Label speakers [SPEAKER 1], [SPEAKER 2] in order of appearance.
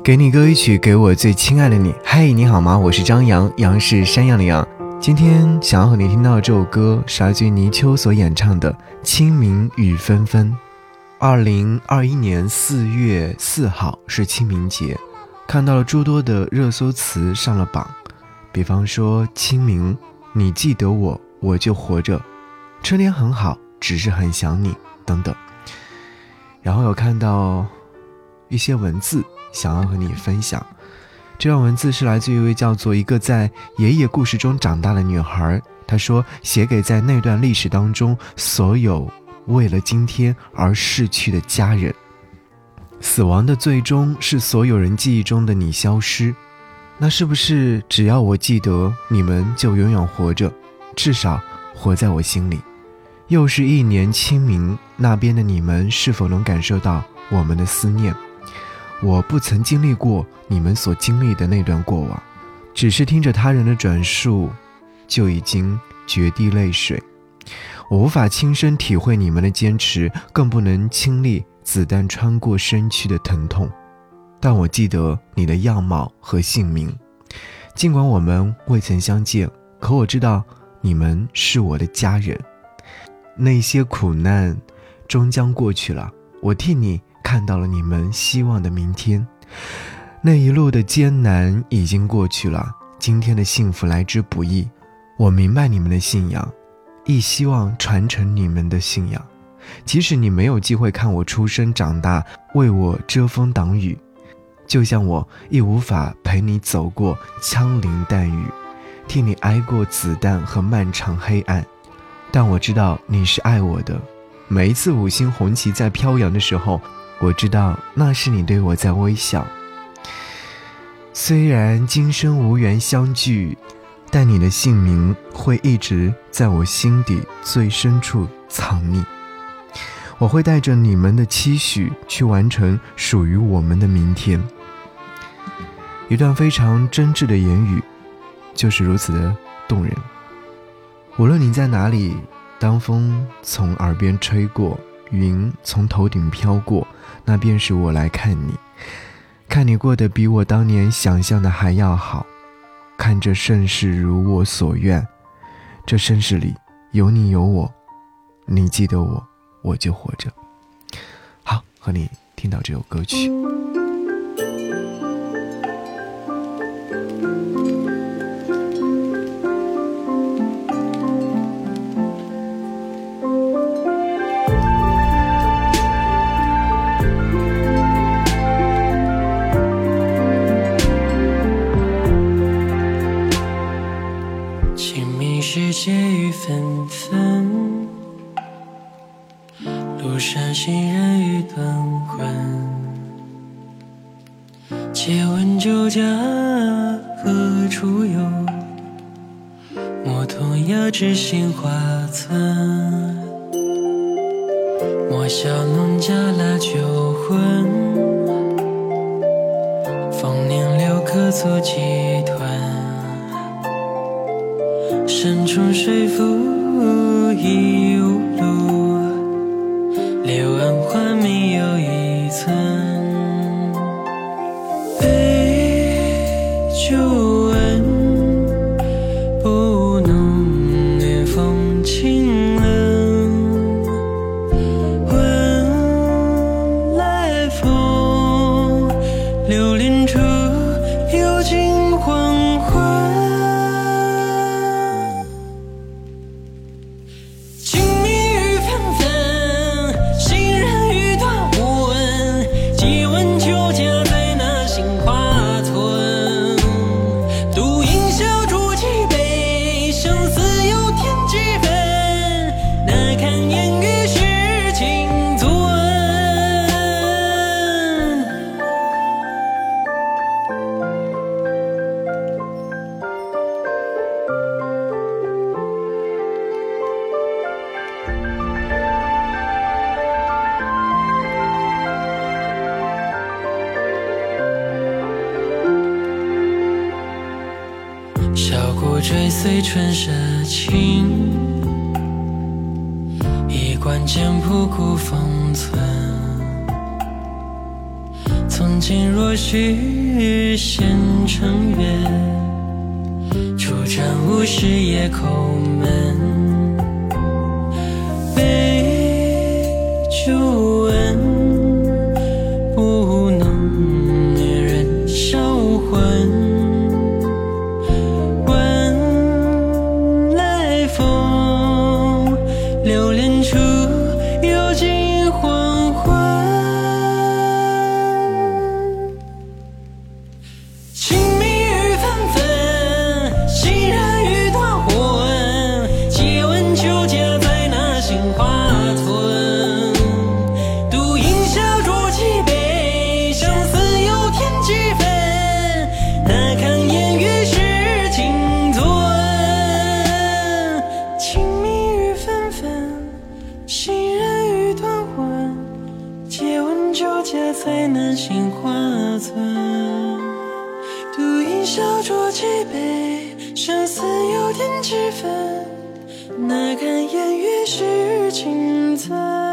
[SPEAKER 1] 给你歌一曲，给我最亲爱的你。嘿，你好吗？我是张扬，杨是山羊的羊。今天想要和你听到这首歌，是来自泥鳅所演唱的《清明雨纷纷》。二零二一年四月四号是清明节，看到了诸多的热搜词上了榜，比方说清明，你记得我，我就活着，春天很好，只是很想你等等。然后有看到一些文字，想要和你分享。这段文字是来自一位叫做一个在爷爷故事中长大的女孩，她说写给在那段历史当中所有。为了今天而逝去的家人，死亡的最终是所有人记忆中的你消失。那是不是只要我记得你们，就永远活着，至少活在我心里？又是一年清明，那边的你们是否能感受到我们的思念？我不曾经历过你们所经历的那段过往，只是听着他人的转述，就已经决堤泪水。我无法亲身体会你们的坚持，更不能亲历子弹穿过身躯的疼痛，但我记得你的样貌和姓名。尽管我们未曾相见，可我知道你们是我的家人。那些苦难终将过去了，我替你看到了你们希望的明天。那一路的艰难已经过去了，今天的幸福来之不易。我明白你们的信仰。亦希望传承你们的信仰，即使你没有机会看我出生长大，为我遮风挡雨，就像我亦无法陪你走过枪林弹雨，替你挨过子弹和漫长黑暗。但我知道你是爱我的，每一次五星红旗在飘扬的时候，我知道那是你对我在微笑。虽然今生无缘相聚。但你的姓名会一直在我心底最深处藏匿，我会带着你们的期许去完成属于我们的明天。一段非常真挚的言语，就是如此的动人。无论你在哪里，当风从耳边吹过，云从头顶飘过，那便是我来看你，看你过得比我当年想象的还要好。看这盛世如我所愿，这盛世里有你有我，你记得我，我就活着。好，和你听到这首歌曲。
[SPEAKER 2] 纷纷，路上行人欲断魂。借问酒家何处有？牧童遥指杏花村。莫笑农家腊酒浑，丰年留客足几吞。山重水复疑秋千箫过追随春社情，衣冠简朴古风存。从今若许闲乘月，初绽无时夜叩门。小酌几杯，生死又添几分。那堪烟雨湿青寸。